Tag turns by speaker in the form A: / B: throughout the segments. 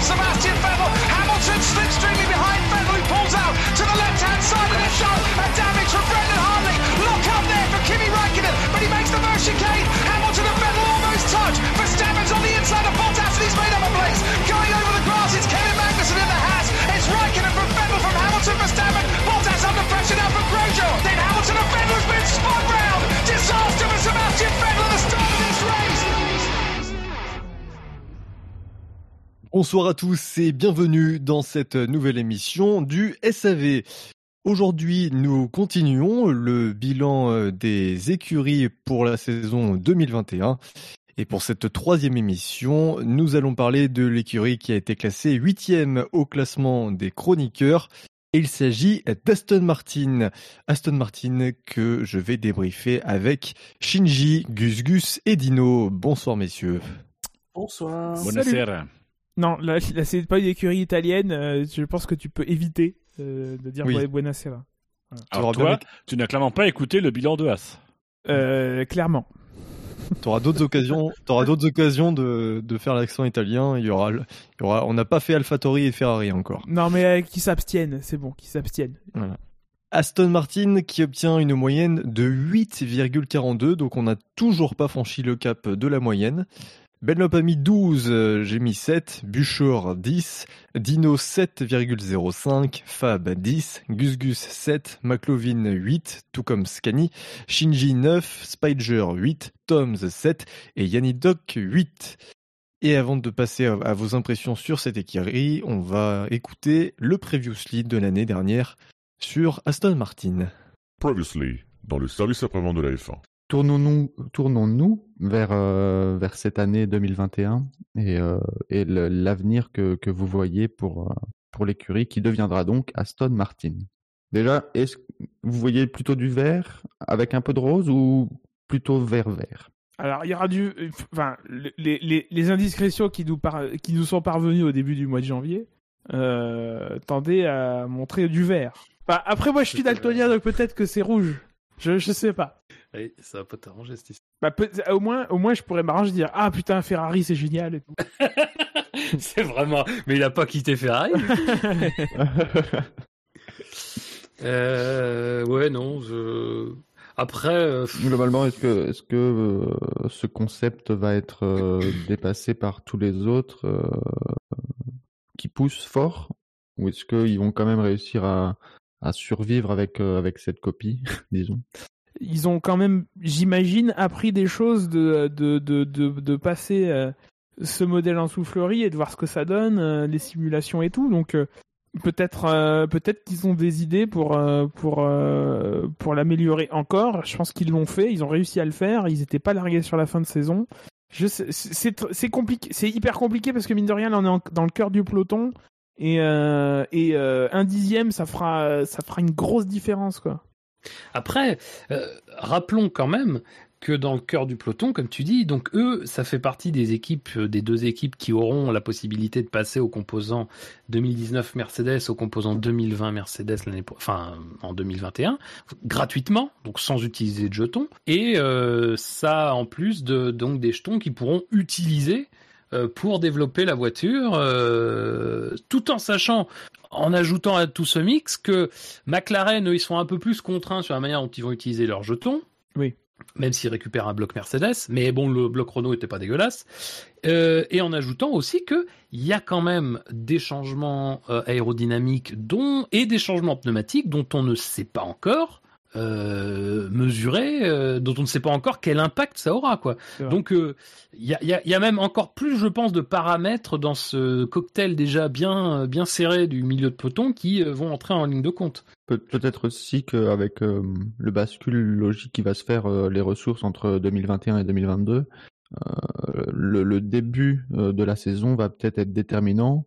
A: Sebastian Vettel. Hamilton slipstreaming behind Vettel who pulls out to the left hand side of the show. A damage from Brendan Hartley. Look up there for Kimi Raikkonen, but he makes the first chicane. Hamilton and Vettel almost touch. Verstappen's on the inside of Bottas and he's made up a place.
B: Bonsoir à tous et bienvenue dans cette nouvelle émission du SAV. Aujourd'hui, nous continuons le bilan euh, des écuries pour la saison 2021. Et pour cette troisième émission, nous allons parler de l'écurie qui a été classée huitième au classement des chroniqueurs. Et il s'agit d'Aston Martin. Aston Martin que je vais débriefer avec Shinji, Gus Gus et Dino. Bonsoir messieurs.
C: Bonsoir.
D: Buonasera.
C: Non, là, là c'est pas une écurie italienne. euh, je pense que tu peux éviter euh, de dire
B: Oui.
C: Buonasera.
D: Alors
B: bien
D: toi, tu n'as clairement pas écouté le bilan de As.
C: Euh, clairement.
B: Tu auras d'autres occasions, t'auras d'autres occasions de, de faire l'accent italien. Il y aura, le- il y aura, on n'a pas fait AlphaTauri et Ferrari encore.
C: Non, mais euh, qui s'abstiennent, c'est bon, qui s'abstiennent.
B: Aston Martin qui obtient une moyenne de 8,42, donc on n'a toujours pas franchi le cap de la moyenne. Benlop a mis 12, euh, j'ai mis 7, Buchor 10, Dino 7,05, Fab 10, Gus Gus 7, McLovin 8, tout comme Scani, Shinji 9, Spider 8, Toms 7 et Yanni Doc 8. Et avant de passer à- à vos impressions sur cette écurie, on va écouter le Previously de l'année dernière sur Aston Martin.
E: Previously, dans le service après-vente de la F1.
F: Tournons-nous tournons-nous vers, euh, vers cette année 2021 et, euh, et l'avenir que, que vous voyez pour, euh, pour l'écurie qui deviendra donc Aston Martin. Déjà, est-ce que vous voyez plutôt du vert avec un peu de rose ou plutôt vert-vert
C: Alors, il y aura du. Enfin, les, les, les indiscrétions qui nous, par- qui nous sont parvenues au début du mois de janvier euh, tendaient à montrer du vert. Enfin, après, moi, je suis daltonien, donc peut-être que c'est rouge. Je, je sais pas.
G: Ouais, ça va pas t'arranger cette histoire.
C: Bah, peut- au, moins, au moins, je pourrais m'arranger dire Ah putain, Ferrari, c'est génial. et tout.
G: c'est vraiment. Mais il a pas quitté Ferrari. euh, ouais, non. Je... Après, euh,
F: Globalement, est-ce que, est-ce que euh, ce concept va être euh, dépassé par tous les autres euh, qui poussent fort? Ou est-ce qu'ils vont quand même réussir à, à survivre avec, euh, avec cette copie, disons?
C: Ils ont quand même, j'imagine, appris des choses de, de, de, de, passer euh, ce modèle en soufflerie et de voir ce que ça donne, euh, les simulations et tout. Donc euh, peut-être peut-être qu'ils ont des idées pour, pour, pour l'améliorer encore. Je pense qu'ils l'ont fait, ils ont réussi à le faire, ils n'étaient pas largués sur la fin de saison. Je c'est compliqué, c'est hyper compliqué parce que mine de rien, là, on est dans le cœur du peloton et, un dixième, ça fera, ça fera une grosse différence quoi.
G: Après, euh, rappelons quand même que dans le cœur du peloton, comme tu dis, donc eux, ça fait partie des équipes, euh, des deux équipes qui auront la possibilité de passer au composant 2019 Mercedes, au composant 2020 Mercedes l'année, enfin en 2021, gratuitement, donc sans utiliser de jetons, et euh, ça en plus de donc des jetons qui pourront utiliser euh, pour développer la voiture, euh, tout en sachant, en ajoutant à tout ce mix que McLaren, eux, ils sont un peu plus contraints sur la manière dont ils vont utiliser leurs jetons.
C: Oui.
G: Même s'ils récupèrent un bloc Mercedes, mais bon, le bloc Renault était pas dégueulasse. Euh, et en ajoutant aussi que il y a quand même des changements euh, aérodynamiques dont et des changements pneumatiques dont on ne sait pas encore euh, mesurer, euh, dont on ne sait pas encore quel impact ça aura, quoi. Donc euh, il y, a, il y a- il y a même encore plus, je pense, de paramètres dans ce cocktail déjà bien bien serré du milieu de peloton qui euh, vont entrer en ligne de compte.
F: Pe- Peut-être aussi qu'avec euh, le bascule logique qui va se faire, euh, les ressources entre 2021 et 2022, euh, le, le début euh, de la saison va peut-être être déterminant.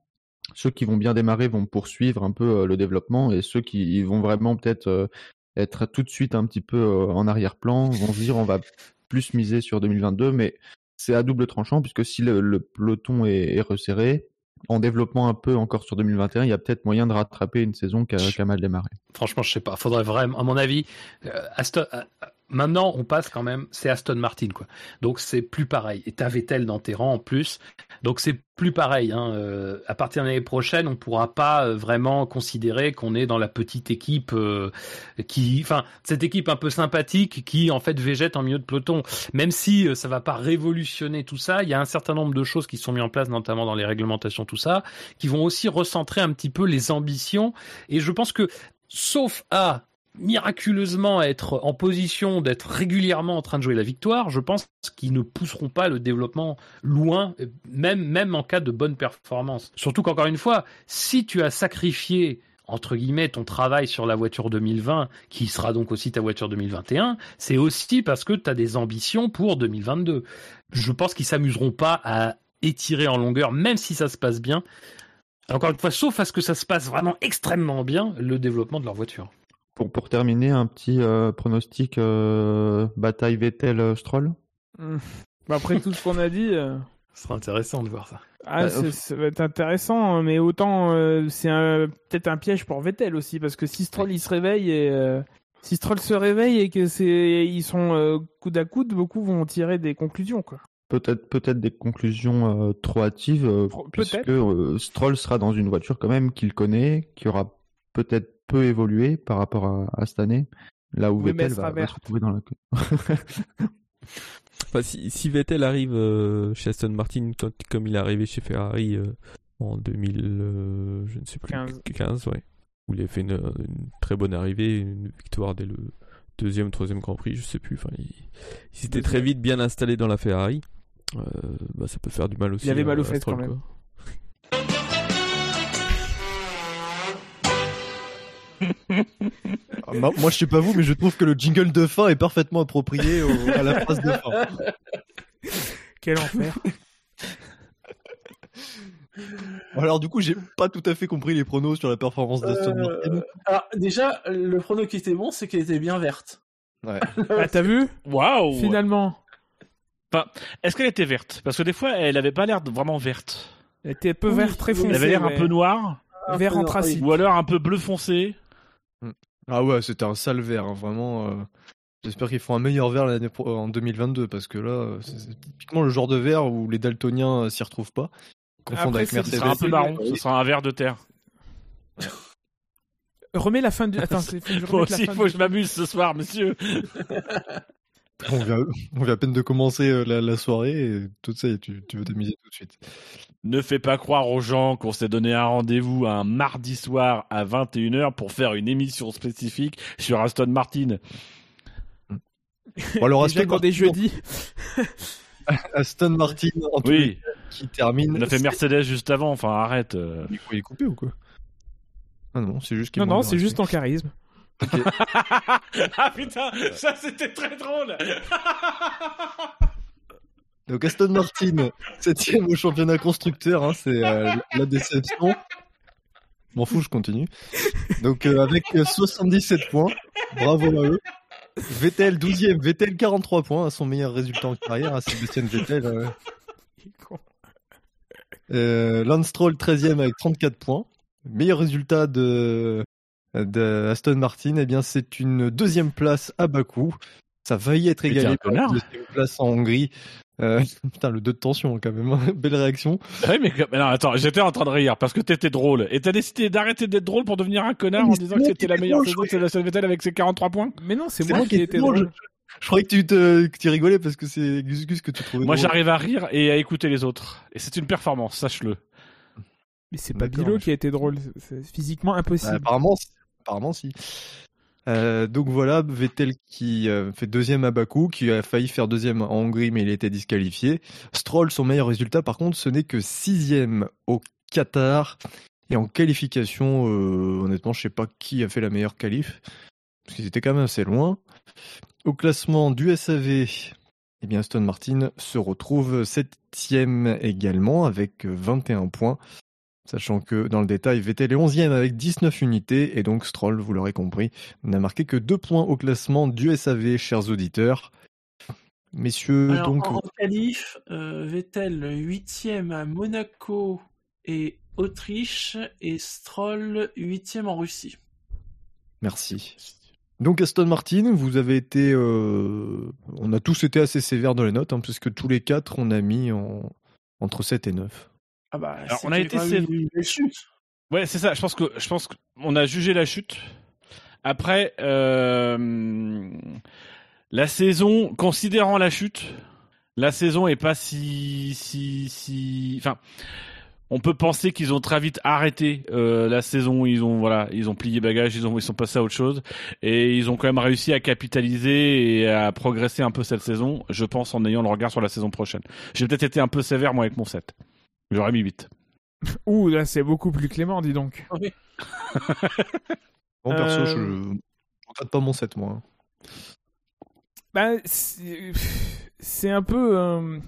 F: Ceux qui vont bien démarrer vont poursuivre un peu euh, le développement et ceux qui vont vraiment peut-être euh, être tout de suite un petit peu euh, en arrière-plan vont se dire on va plus miser sur 2022, mais c'est à double tranchant puisque si le, le peloton est, est resserré, en développement un peu encore sur 2021, il y a peut-être moyen de rattraper une saison qui a, mal démarré.
G: Franchement, je sais pas. Faudrait vraiment, à mon avis, euh, Aston, euh, Maintenant, on passe quand même, c'est Aston Martin, quoi. Donc c'est plus pareil. Et t'as Vettel dans tes rangs en plus. Donc c'est plus pareil. Hein. Euh, à partir de l'année prochaine, on pourra pas euh, vraiment considérer qu'on est dans la petite équipe euh, qui, enfin, cette équipe un peu sympathique qui en fait végète en milieu de peloton. Même si euh, ça va pas révolutionner tout ça, il y a un certain nombre de choses qui sont mises en place, notamment dans les réglementations, tout ça, qui vont aussi recentrer un petit peu les ambitions. Et je pense que, sauf à miraculeusement être en position d'être régulièrement en train de jouer la victoire, je pense qu'ils ne pousseront pas le développement loin, même, même en cas de bonne performance. Surtout qu'encore une fois, si tu as sacrifié entre guillemets ton travail sur la voiture 2020, qui sera donc aussi ta voiture 2021, c'est aussi parce que tu as des ambitions pour 2022. Je pense qu'ils s'amuseront pas à étirer en longueur, même si ça se passe bien. Encore une fois, sauf à ce que ça se passe vraiment extrêmement bien, le développement de leur voiture.
F: Pour, pour terminer, un petit euh, pronostic euh, bataille Vettel-Stroll
C: Hum. Bah, après tout ce qu'on a dit, euh,
G: Ce sera intéressant de voir ça.
C: ah,
F: Euh,
C: c'est- ça va être intéressant, mais autant euh, c'est un- peut-être un piège pour Vettel aussi, parce que si Stroll il se réveille et euh, si Stroll se réveille et que c'est ils sont euh, coude à coude, beaucoup vont tirer des conclusions quoi.
F: Peut-être peut-être des conclusions euh, trop hâtives, euh,
C: Pro-
F: puisque
C: peut-être.
F: euh, Stroll sera dans une voiture quand même qu'il connaît, qui aura peut-être peu évolué par rapport à, à cette année, là où
C: Oui,
F: Vettel va, va se retrouver dans la
H: Enfin, si, si Vettel arrive euh, chez Aston Martin quand- comme il est arrivé chez Ferrari euh, en 2000, euh, je ne sais plus,
C: 15.
H: 15, ouais, où il a fait une, une très bonne arrivée, une victoire dès le deuxième, troisième Grand Prix, je sais plus. Enfin, il, il s'était très vite bien installé dans la Ferrari. Euh, bah, ça peut faire du mal aussi.
C: avait
H: à-
C: mal fesses
H: Stroll,
C: quand même.
H: quoi.
B: Ah, moi, moi, je sais pas vous, mais je trouve que le jingle de fin est parfaitement approprié au- à la phrase de fin.
C: Quel enfer.
B: Alors du coup, j'ai pas tout à fait compris les pronos sur la performance d'Aston
I: Euh,
B: Martin.
I: alors, déjà, le prono qui était bon, c'est qu'elle était bien verte.
B: Ouais.
C: ah t'as vu?
D: Waouh
C: Finalement,
D: Est-ce qu'elle était verte? Parce que des fois, elle avait pas l'air de vraiment verte.
C: elle était peu
I: Oui,
C: vert très
I: oui,
C: foncé.
D: Elle avait l'air
C: ouais.
D: un peu noire,
I: Un
C: Vert
I: peu-
C: anthracite.
D: ou alors un peu bleu foncé.
B: Ah ouais, c'était un sale vert, hein, vraiment. euh, J'espère qu'ils font un meilleur vert l'année pro- en 2022 parce que là, euh, c'est c'est typiquement le genre de vert où les daltoniens euh, s'y retrouvent pas. Ils confondent
C: Après,
B: avec
C: c'est-
D: Ce
B: Mercedes.
D: sera un peu marron, ce sera un vert de terre.
C: Remets la fin du. Attends, c'est faut que je
D: Moi
C: remette la
D: aussi, il
C: fin
D: faut
C: du-
D: que je m'amuse ce soir, monsieur.
B: On vient, on vient à peine de commencer euh, la, la soirée et tout ça, et tu, tu veux t'amuser tout de suite.
D: Ne fais pas croire aux gens qu'on s'est donné un rendez-vous un mardi soir à 21h pour faire une émission spécifique sur Aston Martin.
B: Bon, alors
C: Déjà
B: Aston
C: est
B: Martin,
C: jeudi.
B: Aston Martin en tout
D: Oui,
B: cas, qui termine.
D: on a fait Mercedes juste avant, enfin arrête. euh.
B: Il faut les couper ou quoi? Ah non, c'est juste qu'ils
C: Non, non, c'est juste ton charisme.
D: ah putain, ça c'était très drôle.
B: Donc Aston Martin, septième au championnat constructeur, hein, c'est euh, la déception. M'en fous, je continue. Donc euh, avec euh, 77 points, bravo à eux. Vettel 12e, Vettel 43 points, à son meilleur résultat en carrière, à Sébastien Vettel. euh. Euh, Lance Stroll 13e avec 34 points. Meilleur résultat de, de Aston Martin, eh bien c'est une deuxième place à Bakou. Ça a failli être égalé
D: un
B: par la
D: connard.
B: deuxième place en Hongrie. Euh, putain, le 2 de tension quand même. hein. Belle réaction.
D: Ouais, mais, mais non, attends, j'étais en train de rire parce que t'étais drôle. Et t'as décidé d'arrêter d'être drôle pour devenir un connard
B: Mais
D: en disant que c'était la meilleure saison
B: je
D: de Sébastien Vettel avec ses 43 points.
C: Mais non, c'est moi
B: moi
C: qui étais
B: drôle.
C: drôle.
B: Je croyais que tu, te, que tu rigolais parce que c'est Gus Gus que tu trouvais
D: Moi, j'arrive à rire et à écouter les autres. Et c'est une performance, sache-le.
C: Mais c'est pas Bilo qui a été drôle. C'est physiquement
B: Bah,
C: impossible.
B: apparemment, si. Apparemment, si. Euh, donc voilà, Vettel qui euh, fait deuxième à Bakou, qui a failli faire deuxième en Hongrie, mais il été disqualifié. Stroll, son meilleur résultat, par contre, ce n'est que sixième au Qatar. Et en qualification, euh, honnêtement, je sais pas qui a fait la meilleure qualif, parce qu'ils étaient quand même assez loin. Au classement du SAV, eh bien Aston Martin se retrouve septième également avec 21 points. Sachant que dans le détail, Vettel est 11e avec 19 unités et donc Stroll, vous l'aurez compris, n'a marqué que 2 points au classement du SAV, chers auditeurs. Messieurs,
I: Alors,
B: donc,
I: en, qualif, euh, Vettel 8ème à Monaco et Autriche et Stroll 8ème en Russie.
B: merci. Donc Aston Martin, vous avez été, euh, on a tous été assez sévères dans les notes, hein, puisque tous les quatre on a mis en, entre 7 et 9.
I: Ah bah,
D: Alors, on a été
I: chutes.
D: Ouais, c'est ça. Je pense que je pense qu'on a jugé la chute. Après, euh, la saison, considérant la chute, la saison est pas si si si. Enfin, on peut penser qu'ils ont très vite arrêté euh, la saison. Ils ont voilà, ils ont plié bagage, ils ont ils sont passés à autre chose et ils ont quand même réussi à capitaliser et à progresser un peu cette saison. Je pense en ayant le regard sur la saison prochaine. J'ai peut-être été un peu sévère moi avec mon 7. J'aurais mis 8.
C: Ouh, là, c'est beaucoup plus clément, dis donc.
B: Bon, perso,
C: Euh,
B: je ne regrette pas mon 7, moi.
C: Bah, c'est un peu. euh,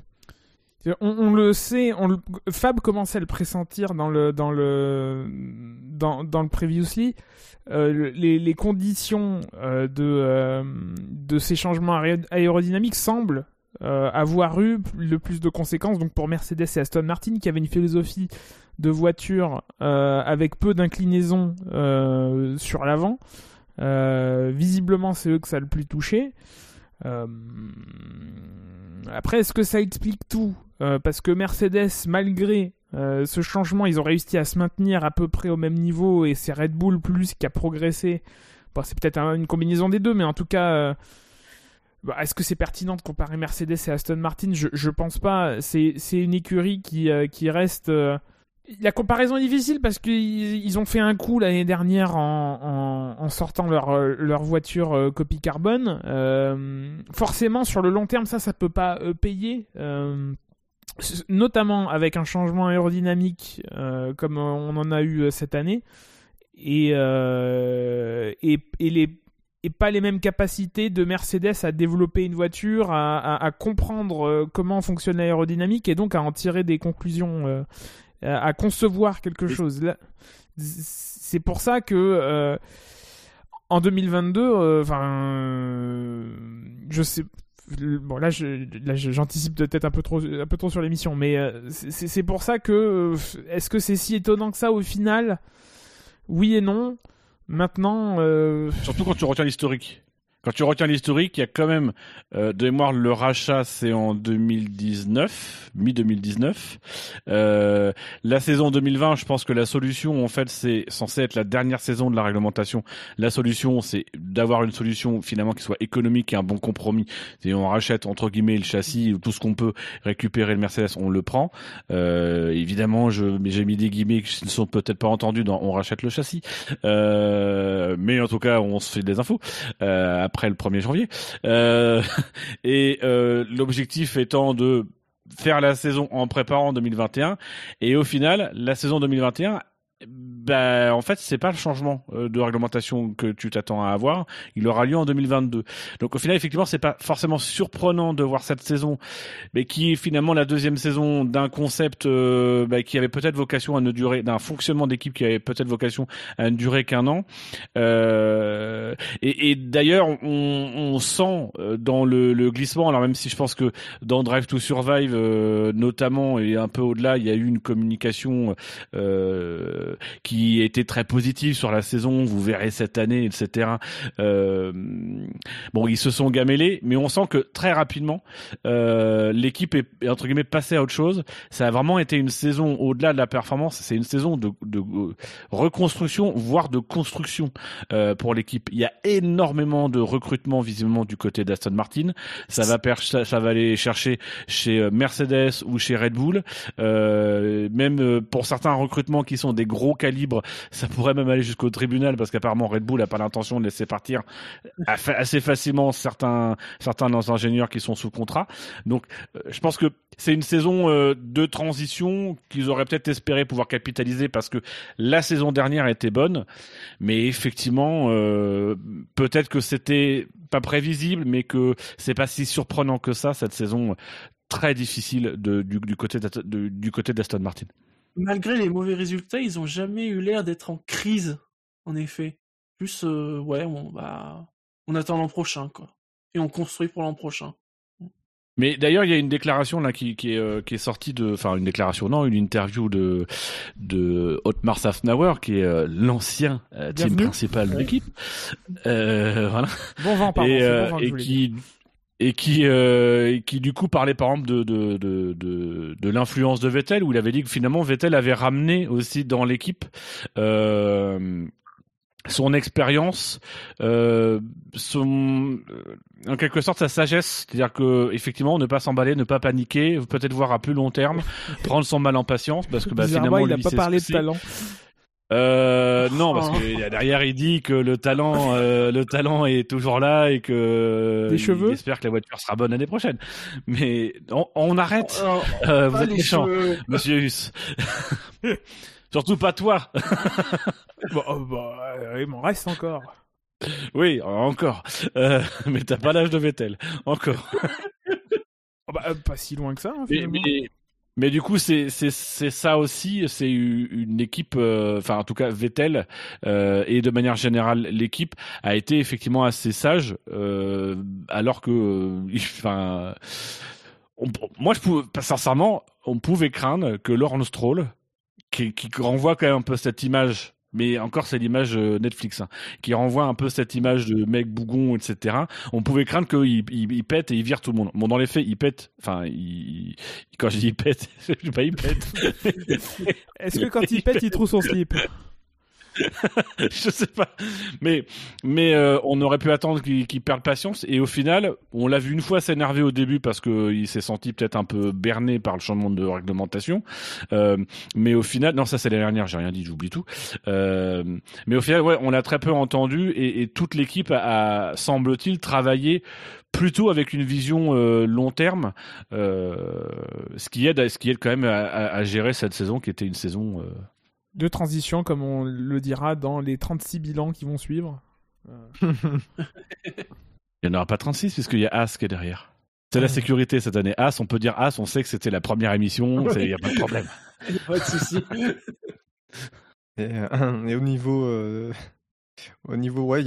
C: on, on le sait, on le- Fab commençait à le pressentir dans le dans le dans, dans le previously. Euh, le- les, les conditions euh, de euh, de ces changements aé- aérodynamiques semblent euh, avoir eu le plus de conséquences. Donc pour Mercedes et Aston Martin, qui avaient une philosophie de voiture euh, avec peu d'inclinaison euh, sur l'avant. Visiblement, c'est eux que ça a le plus touché. Après, est-ce que ça explique tout? Parce que Mercedes, malgré ce changement, ils ont réussi à se maintenir à peu près au même niveau et c'est Red Bull plus qui a progressé. Bon, c'est peut-être un- une combinaison des deux, mais en tout cas, est-ce que c'est pertinent de comparer Mercedes et Aston Martin? Je, pense pas. C'est une écurie qui, euh, reste. euh, La comparaison est difficile parce qu'ils ils ont fait un coup l'année dernière en, sortant leur, euh, voiture copie carbone. Forcément, sur le long terme, ça, ça peut pas payer. Notamment avec un changement aérodynamique comme on en a eu cette année. Et les et pas les mêmes capacités de Mercedes à développer une voiture, à, à- à comprendre euh, comment fonctionne l'aérodynamique et donc à en tirer des conclusions, euh, à, concevoir quelque chose. C'est pour ça que euh, en 2022, euh, enfin, euh, je sais. Bon là, j'anticipe peut-être un peu trop, un peu trop sur l'émission, mais c'est pour ça que est-ce que c'est si étonnant que ça au final? Oui et non. Maintenant, euh,
D: Surtout quand tu retiens l'historique. Quand tu retiens l'historique, il y a quand même, euh, de mémoire, le rachat, c'est en 2019, mi-2019. Euh, la saison 2020, je pense que la solution, en fait, c'est censé être la dernière saison de la réglementation. La solution, c'est d'avoir une solution, finalement, qui soit économique et un bon compromis. Et on rachète, entre guillemets, le châssis, ou tout ce qu'on peut récupérer le Mercedes, on le prend. Euh, évidemment, j'ai mis des guillemets qui ne sont peut-être pas entendus dans on rachète le châssis. Euh, mais en tout cas, on se fait des infos euh, après le 1er janvier. Euh, et euh, l'objectif étant de faire la saison en préparant 2021. Et au final, la saison 2021, bah, en fait, c'est pas le changement euh, de réglementation que tu t'attends à avoir. Il aura lieu en 2022. Donc, au final, effectivement, c'est pas forcément surprenant de voir cette saison, mais qui est finalement la deuxième saison d'un concept euh, bah, qui avait peut-être vocation à ne durer, d'un fonctionnement d'équipe qui avait peut-être vocation à ne durer qu'un an. Euh, et, et d'ailleurs, on, on sent euh, dans le, le glissement, alors même si je pense que dans Drive to Survive, euh, notamment et un peu au-delà, il y a eu une communication euh, qui était très positive sur la saison. Vous verrez cette année, etc. Euh, bon, ils se sont gamellés, mais on sent que très rapidement, euh, l'équipe est, entre guillemets passée à autre chose. Ça a vraiment été une saison au-delà de la performance. C'est une saison de, de, reconstruction, voire de construction euh, pour l'équipe. Il y a énormément de recrutement visiblement du côté d'Aston Martin. Ça va, aller chercher chez euh, Mercedes ou chez Red Bull. Euh, même euh, pour certains recrutements qui sont des gros calibres, ça pourrait même aller jusqu'au tribunal parce qu'apparemment Red Bull n'a pas l'intention de laisser partir assez facilement certains certains ingénieurs qui sont sous contrat. Donc, euh, je pense que c'est une saison euh, de transition qu'ils auraient peut-être espéré pouvoir capitaliser parce que la saison dernière était bonne, mais effectivement, euh, peut-être que c'était pas prévisible, mais que c'est pas si surprenant que ça cette saison très difficile du, du côté de, du côté d'Aston Martin.
I: Malgré les mauvais résultats, ils ont jamais eu l'air d'être en crise, en effet. Plus, euh, ouais, on va, on attend l'an prochain, quoi, et on construit pour l'an prochain.
D: Mais d'ailleurs, il y a une déclaration là qui, qui est, euh, qui est sortie de, enfin une déclaration, non, une interview de de Otmar Safnauer, qui est euh, l'ancien euh, team principal de l'équipe, euh, voilà,
C: Bon vent, pardon.
D: et, euh,
C: bon vent
D: qui et qui euh, qui du coup parlait par exemple de de de de, de l'influence de Vettel, où il avait dit que finalement Vettel avait ramené aussi dans l'équipe. Euh, son expérience, euh, son, euh, en quelque sorte sa sagesse, c'est-à-dire que effectivement ne pas s'emballer, ne pas paniquer, peut-être voir à plus long terme, prendre son mal en patience parce que bah, finalement
C: il a
D: lui,
C: pas parlé de talent.
D: Euh, non, parce
C: Oh.
D: que derrière il dit que le talent, euh, le talent est toujours là et que
C: Des
D: il
C: cheveux
D: espère que la voiture sera bonne l'année prochaine. Mais on, on arrête.
I: Oh,
D: Euh, vous
I: pas
D: êtes
I: les
D: méchant,
I: cheveux.
D: Monsieur Huss. Surtout pas toi.
C: Bah, euh, bah, il m'en reste encore.
D: Oui, encore. Euh, mais t'as pas l'âge de Vettel. Encore.
C: Oh, bah, pas si loin que ça, hein,
D: mais, mais du coup, c'est c'est c'est ça aussi. C'est une équipe, euh, enfin en tout cas Vettel euh, et de manière générale l'équipe a été effectivement assez sage, euh, alors que, euh, enfin, on- moi je pouvais, sincèrement, on pouvait craindre que Lawrence Stroll, qui, qui renvoie quand même un peu cette image. Mais encore, c'est l'image euh, Netflix hein, qui renvoie un peu cette image de mec bougon, etc. On pouvait craindre qu'il il, il pète et il vire tout le monde. Bon, dans les faits, il pète. Enfin, quand je dis il pète, je sais pas, il pète.
C: Est-ce que quand il pète, il trouve son slip?
D: je sais pas. Mais, mais euh, on aurait pu attendre qu'il qu'il perde patience. Et au final, on l'a vu une fois s'énerver au début parce qu'il s'est senti peut-être un peu berné par le changement de réglementation. Euh, mais au final, non, ça c'est l'année dernière, j'ai rien dit, j'oublie tout. Euh, mais au final, ouais, on l'a très peu entendu et, et toute l'équipe a, a, semble-t-il, travaillé plutôt avec une vision euh, long terme, euh, ce qui aide, ce qui aide quand même à, à- à gérer cette saison qui était une saison. euh,
C: de transition, comme on le dira dans les 36 bilans qui vont suivre.
D: Il n'y en aura pas 36 puisqu'il y a As qui est derrière. C'est la sécurité cette année. As, on peut dire As, on sait que c'était la première émission, il n'y a pas de problème.
I: Pas de souci.
B: Et, euh, et au niveau, euh, au niveau, ouais,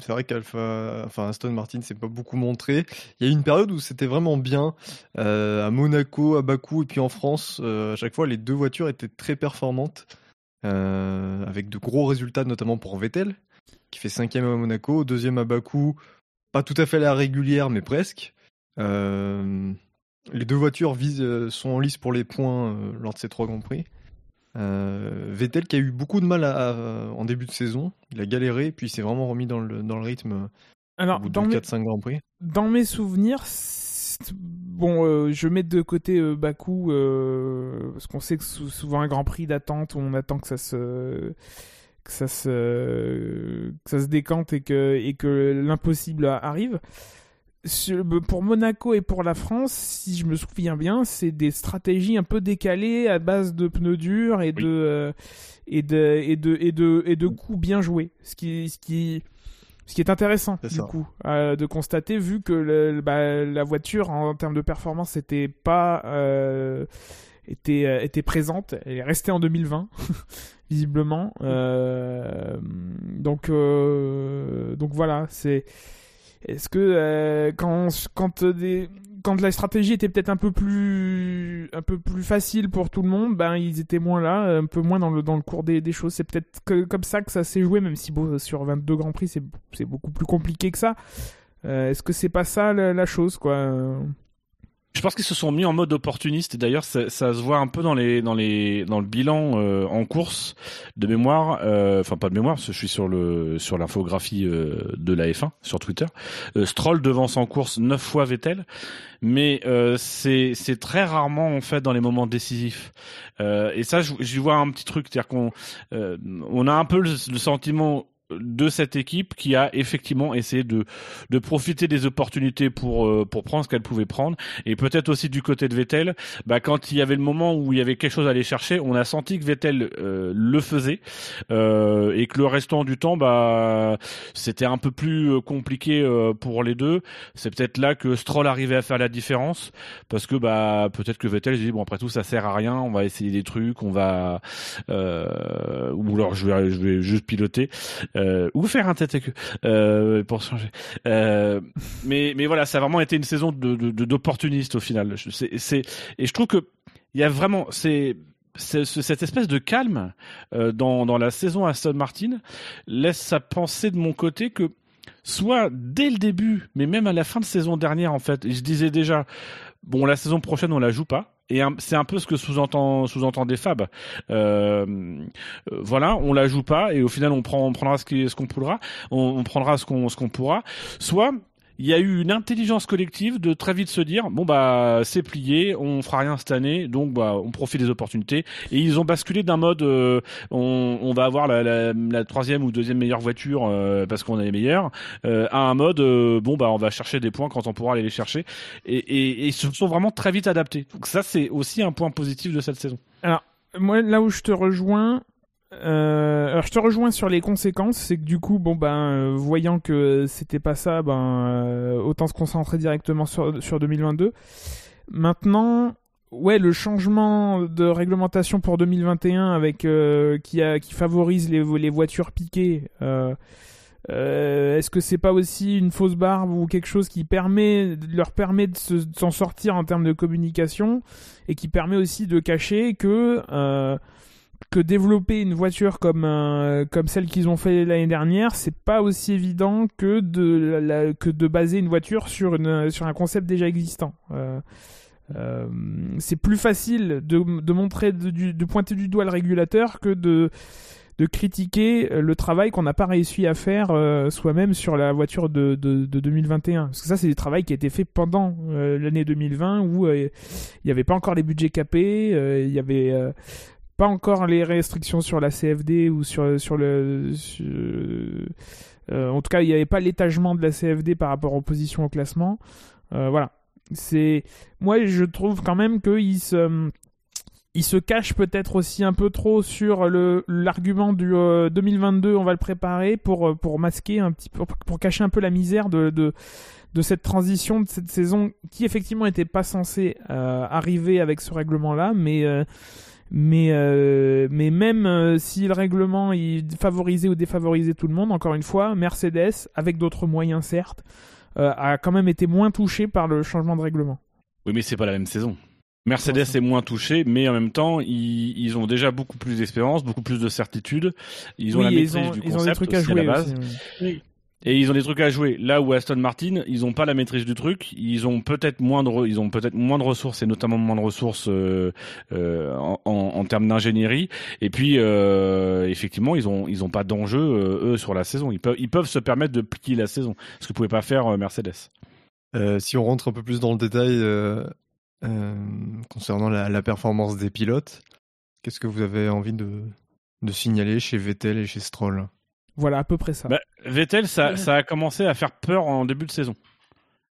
B: c'est vrai qu'Alpha, enfin Aston Martin s'est pas beaucoup montré. Il y a eu une période où c'était vraiment bien euh, à Monaco, à Bakou et puis en France. euh, à chaque fois, les deux voitures étaient très performantes, euh, avec de gros résultats, notamment pour Vettel, qui fait cinquième à Monaco, deuxième à Bakou, pas tout à fait à la régulière, mais presque. Euh, les deux voitures visent, euh, sont en lice pour les points lors de ces trois grands prix. Vettel qui a eu beaucoup de mal à- à- en début de saison, il a galéré, puis il s'est vraiment remis dans le, dans le rythme
C: Alors,
B: au bout
C: dans
B: de
C: mes,
B: 4-5 grands prix.
C: dans mes souvenirs, bon, euh, je mets de côté euh, Bakou, euh, parce qu'on sait que sou- souvent un Grand Prix d'attente, on attend que ça se que ça se que ça se décante et que et que l'impossible arrive. Sur- pour Monaco et pour la France, si je me souviens bien, c'est des stratégies un peu décalées à base de pneus durs et de et de et de et de et de coups bien joués. Ce qui ce qui ce qui est intéressant du
B: ça.
C: coup euh, de constater vu que le- bah, la voiture en, termes de performance était pas euh, était euh, était présente. Elle est restée en 2020 visiblement. Euh, donc euh, donc voilà c'est est-ce que euh, quand quand des quand la stratégie était peut-être un peu plus un peu plus facile pour tout le monde, ben ils étaient moins là, un peu moins dans le dans le cours des, des choses. C'est peut-être comme ça que ça s'est joué, même si sur 22 grands prix c'est beaucoup plus compliqué que ça. Euh, Est-ce que c'est pas ça la, la chose quoi
D: Je pense qu'ils se sont mis en mode opportuniste et d'ailleurs ça, ça se voit un peu dans les dans les dans le bilan euh, en course de mémoire euh, enfin pas de mémoire parce que je suis sur le sur l'infographie euh, de la F1 sur Twitter. Euh, Stroll devance en course neuf fois Vettel mais c'est c'est très rarement en fait dans les moments décisifs. Et ça j'y vois un petit truc c'est-à-dire qu'on on a un peu le, le sentiment de cette équipe qui a effectivement essayé de de profiter des opportunités pour euh, pour prendre ce qu'elle pouvait prendre et peut-être aussi du côté de Vettel, bah, quand il y avait le moment où il y avait quelque chose à aller chercher, on a senti que Vettel euh, le faisait euh, et que le restant du temps, bah, c'était un peu plus euh, compliqué euh, pour les deux. C'est peut-être là que Stroll arrivait à faire la différence parce que bah peut-être que Vettel se dit bon après tout ça sert à rien, on va essayer des trucs, on va ou alors je vais je vais juste piloter. Euh, ou faire un tête à queue euh, pour changer. Euh, mais mais voilà, ça a vraiment été une saison de d'opportunistes au final. C'est et je trouve que il y a vraiment c'est c'est- ce- cette espèce de calme dans, dans la saison Aston Martin laisse à penser de mon côté que soit dès le début, mais même à la fin de saison dernière en fait, je disais déjà bon la saison prochaine on la joue pas. Et c'est un peu ce que sous-entend sous-entendait Fab. Euh, voilà, on la joue pas et au final on prend on prendra ce qui- ce qu'on pourra, on, on prendra ce qu'on ce qu'on pourra. Soit il y a eu une intelligence collective de très vite se dire bon bah c'est plié, on fera rien cette année, donc bah on profite des opportunités. Et ils ont basculé d'un mode euh, on, on va avoir la, la, la troisième ou deuxième meilleure voiture euh, parce qu'on est les meilleurs, euh, à un mode euh, bon bah on va chercher des points quand on pourra aller les chercher. Et, et, et ils se sont vraiment très vite adaptés. Donc ça c'est aussi un point positif de cette saison.
C: Moi, là où je te rejoins, euh, alors je te rejoins sur les conséquences, c'est que du coup, bon ben, euh, voyant que c'était pas ça, ben euh, autant se concentrer directement sur sur 2022. Maintenant, ouais, le changement de réglementation pour 2021 avec qui qui favorise les voitures piquées. Est-ce que c'est pas aussi une fausse barbe ou quelque chose qui permet leur permet de se- de s'en sortir en termes de communication et qui permet aussi de cacher que que développer une voiture comme euh, comme celle qu'ils ont fait l'année dernière, c'est pas aussi évident que de que de baser une voiture sur sur un concept déjà existant. Euh, euh, c'est plus facile de, de montrer de, de pointer du doigt le régulateur que de de critiquer euh, le travail qu'on n'a pas réussi à faire euh, soi-même sur la voiture de, de, de 2021. Parce que ça, c'est du travail qui a été fait pendant euh, l'année 2020 où euh, il n'y avait pas encore les budgets capés, euh, il y avait euh, pas encore les restrictions sur la CFD ou sur, sur le... euh, en tout cas, il n'y avait pas l'étagement de la CFD par rapport aux positions au classement. Euh, voilà. C'est moi, je trouve quand même qu'il se il se cache peut-être aussi un peu trop sur le l'argument du euh, 2022 on va le préparer pour euh, pour masquer un petit peu pour cacher un peu la misère de de, de cette transition de cette saison qui effectivement n'était pas censée euh, arriver avec ce règlement là mais euh, mais euh, mais même euh, si le règlement il favorisait ou défavorisait tout le monde encore une fois Mercedes avec d'autres moyens certes euh, a quand même été moins touché par le changement de règlement
D: Oui, mais c'est pas la même saison. Mercedes est moins touché, mais en même temps, ils, ils ont déjà beaucoup plus d'expérience, beaucoup plus de certitude. Ils ont
C: Oui,
D: la maîtrise
C: ont,
D: du
C: ils ont
D: concept
C: des trucs à jouer
D: la base.
C: aussi, oui.
D: Et ils ont des trucs à jouer. Là où Aston Martin, ils ont pas la maîtrise du truc. Ils ont peut-être moins de, ils ont peut-être moins de ressources et notamment moins de ressources euh, euh, en, termes d'ingénierie. Et puis euh, effectivement, ils ont, ils ont pas d'enjeu eux sur la saison. Ils peuvent, ils peuvent se permettre de plier la saison, ce que pouvait pas faire Mercedes.
B: Si on rentre un peu plus dans le détail concernant la, performance des pilotes, qu'est-ce que vous avez envie de signaler chez Vettel et chez Stroll?
C: Voilà, à peu près ça.
D: Bah, Vettel, ça, ça a commencé à faire peur en début de saison.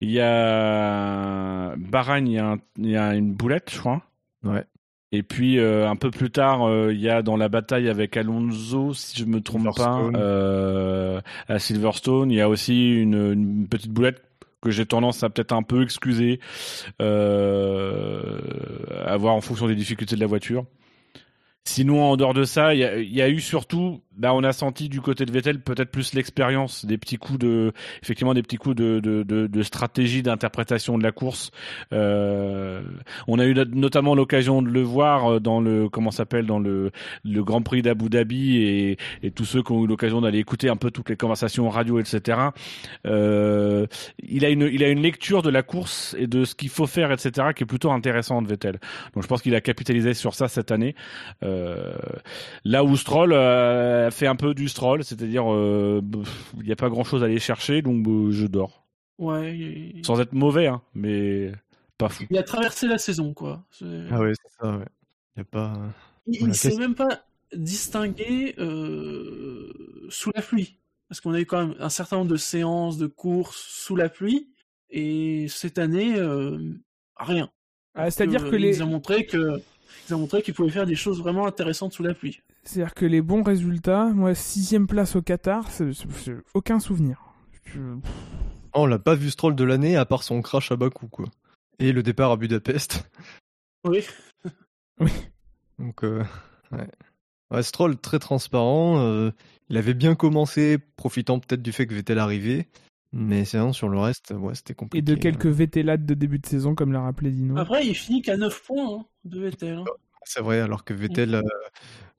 D: Il y a Bahreïn, il y a, un- il y a une boulette, je crois.
B: Ouais.
D: Et puis euh, un peu plus tard, euh, il y a dans la bataille avec Alonso, si je me trompe pas,
B: Silverstone.
D: euh, à Silverstone, il y a aussi une, une petite boulette que j'ai tendance à peut-être un peu excuser, euh, à voir en fonction des difficultés de la voiture. Sinon, en dehors de ça, il y a, il y a eu surtout, bah, on a senti du côté de Vettel peut-être plus l'expérience, des petits coups de, effectivement, des petits coups de, de, de, de stratégie, d'interprétation de la course. Euh, on a eu notamment l'occasion de le voir euh, dans le, comment s'appelle, dans le, le Grand Prix d'Abu Dhabi et, et tous ceux qui ont eu l'occasion d'aller écouter un peu toutes les conversations radio, etc. Euh, il a une, il a une lecture de la course et de ce qu'il faut faire, etc. qui est plutôt intéressante, Vettel. Donc je pense qu'il a capitalisé sur ça cette année. Euh, là où Stroll euh, fait un peu du Stroll, c'est-à-dire euh, il n'y a pas grand-chose à aller chercher, donc euh, je dors.
I: Ouais,
D: Sans être mauvais, hein, mais pas fou.
I: il a traversé la saison, quoi. C'est-
B: Ah ouais, c'est ça, ouais. Y a pas.
I: Il, il
B: Voilà,
I: s'est même pas distingué euh, sous la pluie. Parce qu'on a eu quand même un certain nombre de séances de courses sous la pluie. Et cette année, euh, rien.
C: Ah, C'est-à-dire
I: Euh,
C: que les,
I: Ils ont montré que. Ils ont montré qu'ils pouvaient faire des choses vraiment intéressantes sous la pluie.
C: C'est-à-dire que les bons résultats, moi, sixième place au Qatar, c'est c'est- c'est aucun souvenir. Je-
B: Oh, on l'a pas vu Stroll de l'année à part son crash à Bakou, quoi. Et le départ à Budapest.
I: Oui.
C: Oui.
B: Donc, euh, ouais. Ouais, Stroll très transparent. euh, il avait bien commencé, profitant peut-être du fait que Vettel arrivait. Mais sinon, sur le reste, ouais, c'était
C: Et
B: compliqué.
C: de quelques vétélades de début de saison, comme l'a rappelé Dino.
I: Après, il finit qu'à 9 points hein, de Vettel. hein.
B: C'est vrai, alors que Vettel euh,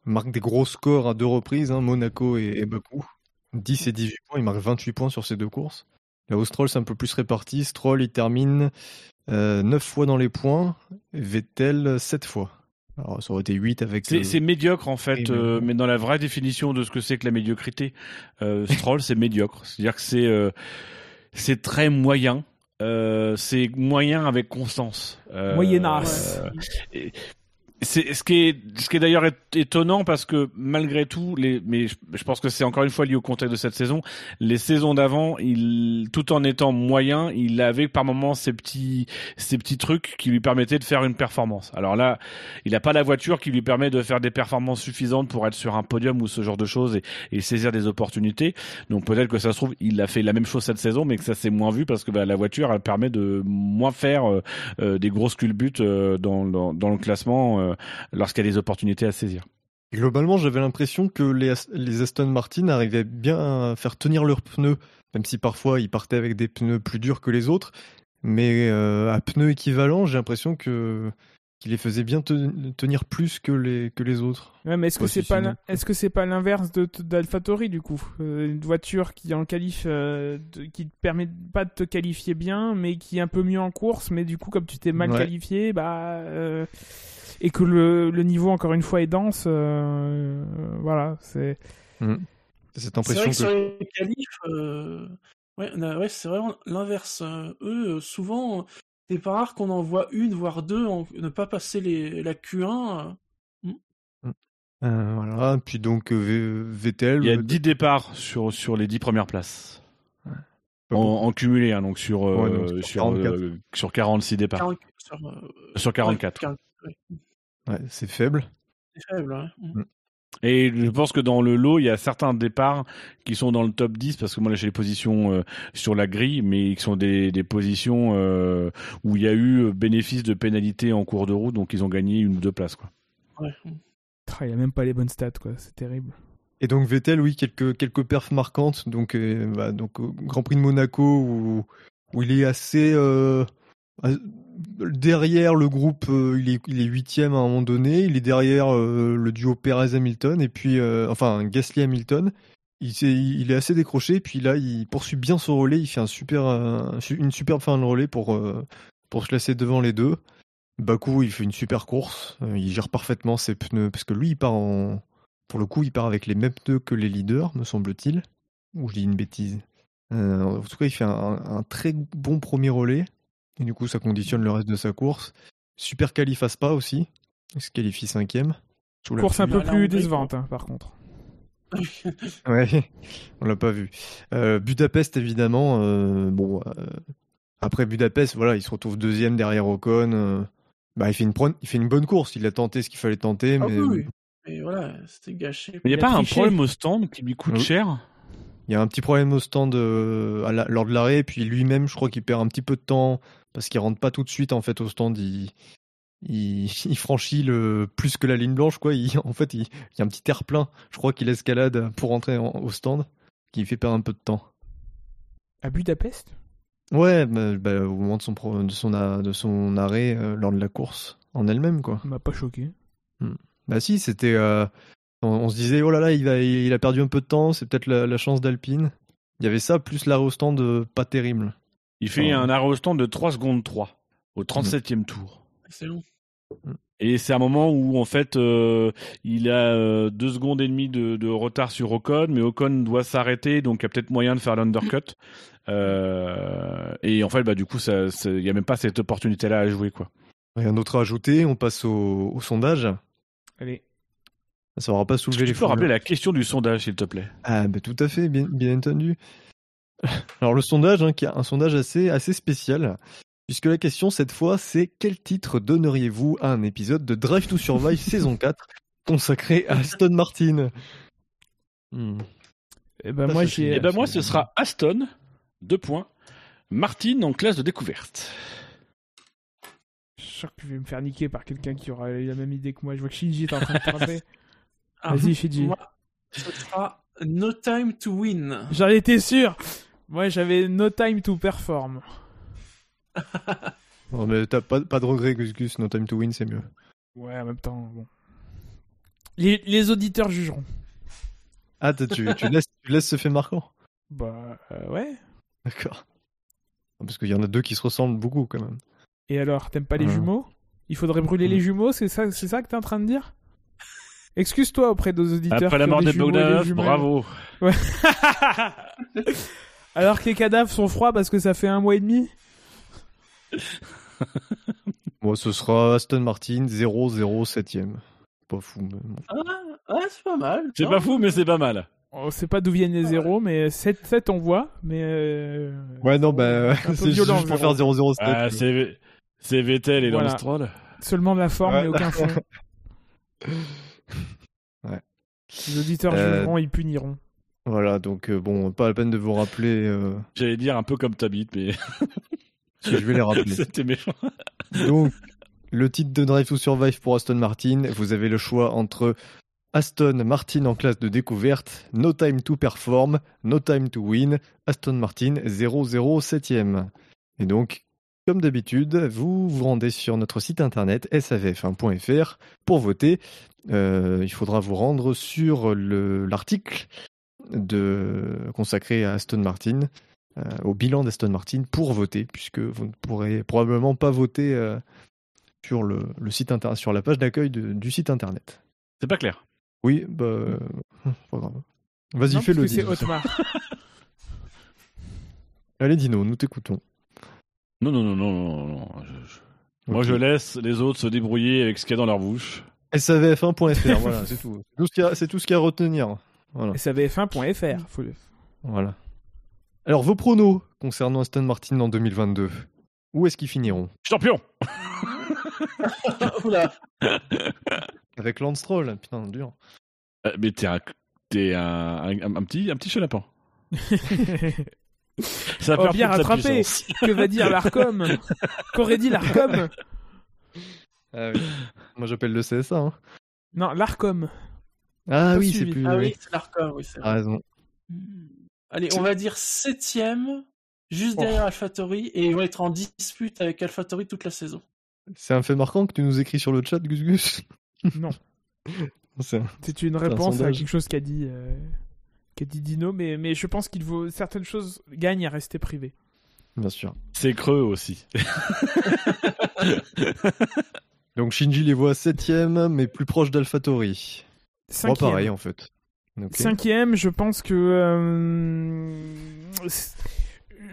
B: marque des gros scores à deux reprises, hein, Monaco et, et Bakou. 10 et 18 points, il marque 28 points sur ces deux courses. Là où Stroll, c'est un peu plus réparti. Stroll, il termine euh, 9 fois dans les points, Vettel 7 fois. Alors, ça aurait été 8 avec.
D: C'est
B: le-
D: c'est médiocre en fait, euh, mais dans la vraie définition de ce que c'est que la médiocrité, euh, Stroll c'est médiocre. C'est-à-dire que c'est euh, c'est très moyen. Euh, c'est moyen avec constance. Euh,
C: Moyenasse.
D: C'est ce qui est ce qui est d'ailleurs étonnant parce que malgré tout les mais je, je pense que c'est encore une fois lié au contexte de cette saison les saisons d'avant il tout en étant moyen il avait par moments ces petits ces petits trucs qui lui permettaient de faire une performance. Alors là il n'a pas la voiture qui lui permet de faire des performances suffisantes pour être sur un podium ou ce genre de choses et, et saisir des opportunités. Donc peut-être que ça se trouve il a fait la même chose cette saison mais que ça s'est moins vu parce que bah, la voiture elle permet de moins faire euh, euh, des grosses culbutes euh, dans, dans, dans le classement euh, lorsqu'il y a des opportunités à saisir.
B: Globalement, j'avais l'impression que les, les Aston Martin arrivaient bien à faire tenir leurs pneus, même si parfois ils partaient avec des pneus plus durs que les autres. Mais euh, à pneus équivalents, j'ai l'impression que qu'ils les faisaient bien te- tenir plus que les, que les autres.
C: Ouais, mais est-ce que c'est pas est-ce que c'est pas l'inverse de d'AlphaTauri du coup? Euh, Une voiture qui en qualif euh, de- qui te permet pas de te qualifier bien, mais qui est un peu mieux en course, mais du coup comme tu t'es mal
B: Ouais.
C: qualifié, bah euh, et que le, le niveau encore une fois est dense, euh, voilà, c'est
B: C'est cette
I: C'est
B: impression
I: vrai
B: que.
I: que sur les qualifs, euh, ouais, ouais, c'est vraiment l'inverse. Euh, Eux, euh, souvent, c'est pas rare qu'on en voit une, voire deux, en- ne pas passer les, la Q1. euh.
B: Euh, voilà. Puis donc V- Vettel.
D: Il y a
B: euh,
D: 10 départs sur, sur les 10 premières places.
B: pas
D: En, en cumulé, hein, donc sur, euh,
B: Ouais, donc sur
D: sur,
B: 44.
D: euh, sur 46 départs.
I: 40 sur, euh,
D: Sur 44.
I: ouais, 40, ouais.
B: Ouais, c'est faible.
I: C'est faible, hein.
D: Et je pense que dans le lot, il y a certains départs qui sont dans le top 10, parce que moi là j'ai les positions euh, sur la grille, mais qui sont des, des positions euh, où il y a eu euh, bénéfice de pénalité en cours de route, donc ils ont gagné une ou deux places. Quoi.
I: Ouais.
C: Il y a même pas les bonnes stats quoi, c'est terrible.
B: Et donc Vettel, oui, quelques, quelques perfs marquantes. Donc, euh, bah, donc au Grand Prix de Monaco où, où il est assez euh, derrière le groupe. euh, il est huitième à un moment donné. Il est derrière euh, le duo Perez-Hamilton et puis euh, enfin Gasly-Hamilton. Il, s'est- il est assez décroché. Puis là, il poursuit bien son relais. Il fait un super, une superbe fin de relais pour se laisser devant les deux. Baku, il fait une super course. Il gère parfaitement ses pneus parce que lui, il part en pour le coup, il part avec les mêmes pneus que les leaders, me semble-t-il. Ou je dis une bêtise. En tout cas, il fait un très bon premier relais. Et du coup, ça conditionne le reste de sa course. Super qualif à Spa aussi. Il se qualifie cinquième. Sous la
C: Course un peu plus décevante hein, par contre.
B: Ouais, on l'a pas vu. Euh, Budapest, évidemment. euh, bon, euh, après Budapest, voilà, il se retrouve deuxième derrière Ocon. euh, bah, il, fait une, pro- il fait une bonne course. Il a tenté ce qu'il fallait tenter,
I: Ah
B: mais
I: oui, oui. Et voilà, c'était gâché.
D: Mais il n'y a pas un problème au stand qui lui coûte
B: Oui.
D: cher
B: Il y a un petit problème au stand euh, à la- lors de l'arrêt, et puis lui-même, je crois qu'il perd un petit peu de temps parce qu'il rentre pas tout de suite en fait au stand. Il, il, il franchit le plus que la ligne blanche, quoi. Il, en fait, il, il y a un petit air plein. Je crois qu'il escalade pour rentrer en- au stand, qui fait perdre un peu de temps.
C: À Budapest?
B: Ouais, bah, bah, au moment de son, pro- de son, a- de son arrêt euh, lors de la course en elle-même, quoi.
C: Ça m'a pas choqué.
B: Bah si, c'était. euh, on, on se disait, oh là là, il, va, il a perdu un peu de temps, c'est peut-être la, la chance d'Alpine. Il y avait ça, plus l'arrêt au stand euh, pas terrible.
D: Il fait
B: Oh.
D: un arrêt au stand de 3 secondes 3 au 37e tour.
I: Excellent.
D: Et c'est un moment où en fait euh, il a 2 secondes et demie de, de retard sur Ocon, mais Ocon doit s'arrêter, donc il y a peut-être moyen de faire l'undercut. Euh, et en fait, bah, du coup, il n'y a même pas cette opportunité-là à jouer. Quoi.
B: Rien d'autre à ajouter, on passe au, au sondage.
C: Allez.
B: Ça aura pas
D: Est-ce
B: soulevé
D: que
B: les
D: tu peux rappeler la question du sondage, s'il te plaît?
B: Ah, bah, tout à fait, bien, bien entendu. Alors, le sondage, hein, qui est un sondage assez, assez spécial, puisque la question cette fois, c'est quel titre donneriez-vous à un épisode de Drive to Survive saison 4 consacré à Aston Martin? Hmm.
C: Eh ben
B: Ça,
C: moi
B: c'est
C: j'ai.
D: Eh ben moi, ce sera Aston, deux points. Martin en classe de découverte.
C: Je suis sûr que je vais me faire niquer par quelqu'un qui aura eu la même idée que moi. Je vois que Shinji est en train de parler.
I: Ah,
C: Vas-y, Fidji.
I: Moi, ce sera No Time to Win.
C: J'en étais sûr. Moi, j'avais No Time to Perform.
B: Non, mais t'as pas, pas de regret, Gus Gus. No time to win, c'est mieux.
C: Ouais, en même temps, bon. Les, les auditeurs jugeront.
B: Ah, tu, tu, laisses, tu laisses ce fait marquant
C: Bah, euh, ouais.
B: D'accord. Parce qu'il y en a deux qui se ressemblent beaucoup, quand même.
C: Et alors, t'aimes pas les
B: Ouais.
C: jumeaux? Il faudrait brûler les jumeaux, c'est ça, c'est ça que t'es en train de dire? Excuse-toi auprès de nos auditeurs.
D: Après la mort
C: des
D: Bogdanov, bravo.
C: Ouais. alors que les cadavres sont froids parce que ça fait un mois et demi
B: Moi, ce sera Aston Martin 0-0-7ème. Pas fou, mais bon.
I: Ah, ah, c'est pas mal.
D: C'est pas fou, mais c'est pas mal.
C: On sait pas d'où viennent les zéros, mais 7, 7 on voit, mais... euh,
B: Ouais, non, bah, c'est
C: violent,
B: juste pour faire
C: zéro.
B: 0-0-7.
D: Ah, c'est c'est Vettel et
C: Voilà.
D: Stroll.
C: Seulement la forme,
B: Ouais.
C: mais aucun fond.
B: Ouais.
C: Les auditeurs
B: Euh,
C: jugeront, ils puniront.
B: Voilà, donc euh, bon, pas la peine de vous rappeler. euh,
D: J'allais dire un peu comme ta bite, mais
B: si je vais les rappeler.
D: c'était méchant.
B: Donc, le titre de Drive to Survive pour Aston Martin, vous avez le choix entre Aston Martin en classe de découverte, No Time to Perform, No Time to Win, Aston Martin 007ème. Et donc, comme d'habitude, vous vous rendez sur notre site internet savf1.fr pour voter. Euh, il faudra vous rendre sur le- l'article de consacré à Aston Martin, euh, au bilan d'Aston Martin pour voter, puisque vous ne pourrez probablement pas voter euh, sur le, le site inter- sur la page d'accueil de- du site internet.
D: C'est pas clair.
B: Oui, bah, euh, pas grave. Vas-y,
C: Non,
B: fais-le.
C: parce que c'est.
B: Allez, Dino, nous t'écoutons.
D: Non, non, non, non, non. non. Je- je- Moi, je laisse les autres se débrouiller avec ce qu'il y a dans leur bouche.
B: savf1.fr, voilà, c'est tout. C'est tout ce qu'il y a- C'est tout ce qu'il y a à retenir. Voilà.
C: savf1.fr. Faut le...
B: voilà. Alors, vos pronos concernant Aston Martin en 2022, où est-ce qu'ils finiront?
D: Champion
I: Oula.
B: Avec Lance Stroll, putain, dur.
D: Euh, Mais t'es un, t'es un, un, un petit, un petit chenapan. Ça
C: Oh,
D: perd
C: bien rattrapé. que va dire l'ARCOM? Qu'aurait dit l'ARCOM?
B: Ah oui. Moi, j'appelle le CSA. hein.
C: Non, l'ARCOM.
B: Ah oui, c'est plus.
I: Ah
B: oui.
I: c'est l'Arcom, oui, c'est
B: T'as raison.
I: Allez, on va dire septième, juste
B: Oh.
I: derrière AlphaTauri, et ils vont être en dispute avec AlphaTauri toute la saison.
B: C'est un fait marquant que tu nous écris sur le chat, Gus Gus
C: Non.
B: C'est un-
C: C'est une
B: un
C: réponse à quelque chose qu'a dit, euh, qu'a dit Dino, mais, mais je pense qu'il vaut certaines choses gagnent à rester privées.
B: Bien sûr.
D: C'est creux aussi.
B: Donc Shinji les voit 7ème, mais plus proche d'AlphaTauri. Moi,
C: Cinquième.
B: pareil, en fait.
C: Cinquième, je pense que. euh,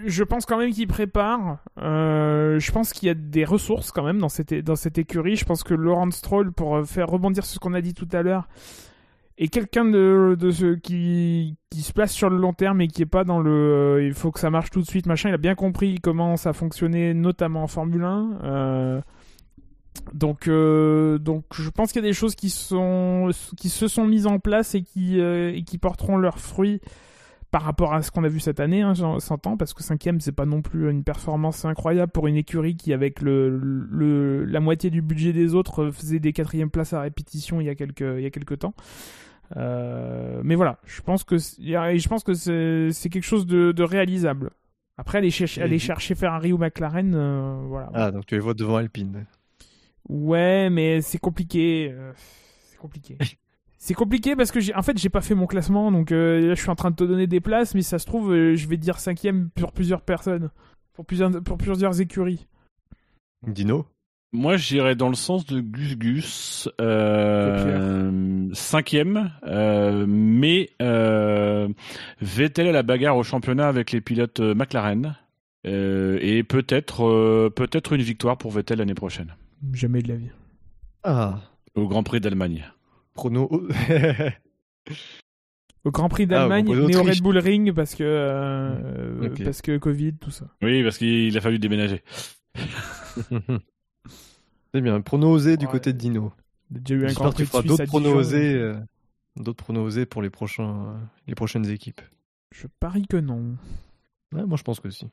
C: je pense quand même qu'il prépare. Euh, je pense qu'il y a des ressources quand même dans cette, dans cette écurie. Je pense que Laurent Stroll, pour euh, faire rebondir sur ce qu'on a dit tout à l'heure, est quelqu'un de, de ce qui, qui se place sur le long terme et qui est pas dans le. euh, il faut que ça marche tout de suite, machin. Il a bien compris comment ça fonctionnait, notamment en Formule 1. Donc, euh, donc, je pense qu'il y a des choses qui sont qui se sont mises en place et qui euh, et qui porteront leurs fruits par rapport à ce qu'on a vu cette année, hein, s'entend, parce que cinquième, c'est pas non plus une performance incroyable pour une écurie qui, avec le, le la moitié du budget des autres, faisait des quatrièmes places à répétition il y a quelques il y a quelques temps. Euh, mais voilà, je pense que c'est- je pense que c'est c'est quelque chose de, de réalisable. Après, aller chercher, aller chercher Ferrari ou McLaren, euh, voilà.
B: Ah, donc tu les vois devant Alpine.
C: Ouais, mais c'est compliqué. euh, C'est compliqué. c'est compliqué parce que j'ai, en fait, j'ai pas fait mon classement, donc euh, là, je suis en train de te donner des places, mais ça se trouve, euh, je vais dire cinquième pour plusieurs personnes, pour plusieurs, pour plusieurs écuries.
B: Dino?
D: Moi, j'irais dans le sens de Gus Gus, euh, cinquième, euh, mais euh, Vettel à la bagarre au championnat avec les pilotes McLaren, euh, et peut-être euh, peut-être une victoire pour Vettel l'année prochaine
C: Jamais de la vie.
B: Ah,
D: au Grand Prix d'Allemagne.
B: prono.
C: Au Grand Prix
B: Ah,
C: d'Allemagne, mais au. Red Bull Ring parce que euh,
B: Ok.
C: parce que Covid, tout ça.
D: Oui, parce qu'il a fallu déménager.
B: C'est bien, prono osé du côté de Dino.
C: Déjà eu un
B: que tu feras d'autres pronos osés, euh, d'autres pronos osés pour les, prochains, euh, les prochaines équipes.
C: Je parie que non.
B: Ouais, moi, je pense que si.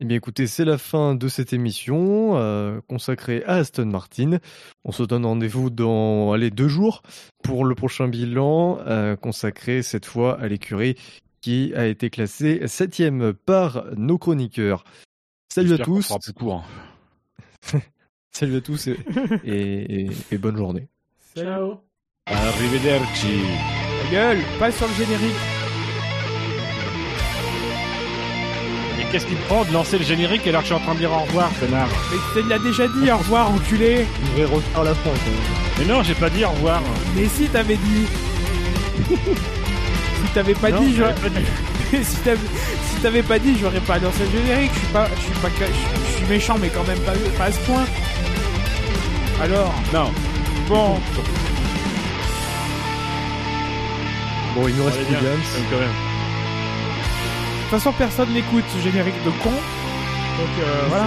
B: Eh bien écoutez, c'est la fin de cette émission euh, consacrée à Aston Martin. On se donne rendez-vous dans allez, deux jours pour le prochain bilan euh, consacré cette fois à l'écurie qui a été classée septième par nos chroniqueurs. Salut à tous.
D: fera plus court.
B: Salut à tous et, et- et- et bonne journée.
I: Ciao.
D: Arrivederci.
C: Ta gueule, passe sur le générique.
D: Qu'est-ce qu'il prend de lancer le générique alors que je suis en train de dire au revoir, connard
C: Mais tu l'as déjà dit, au revoir, enculé.
B: Je vais refaire la fin.
D: Mais non, j'ai pas dit au revoir.
C: Mais si t'avais dit. si t'avais pas
D: Non,
C: dit, j'aurais.
D: pas dit.
C: si t'avais si pas dit, j'aurais pas lancé le générique. Je suis pas, je suis pas, je suis- je méchant, mais quand même pas, pas à ce point. Alors,
D: Non.
C: bon,
B: Bon, il nous reste
D: Allez,
B: plus
D: bien.
B: James.
D: Quand même.
C: De toute façon, personne n'écoute ce générique de con. Donc euh, voilà.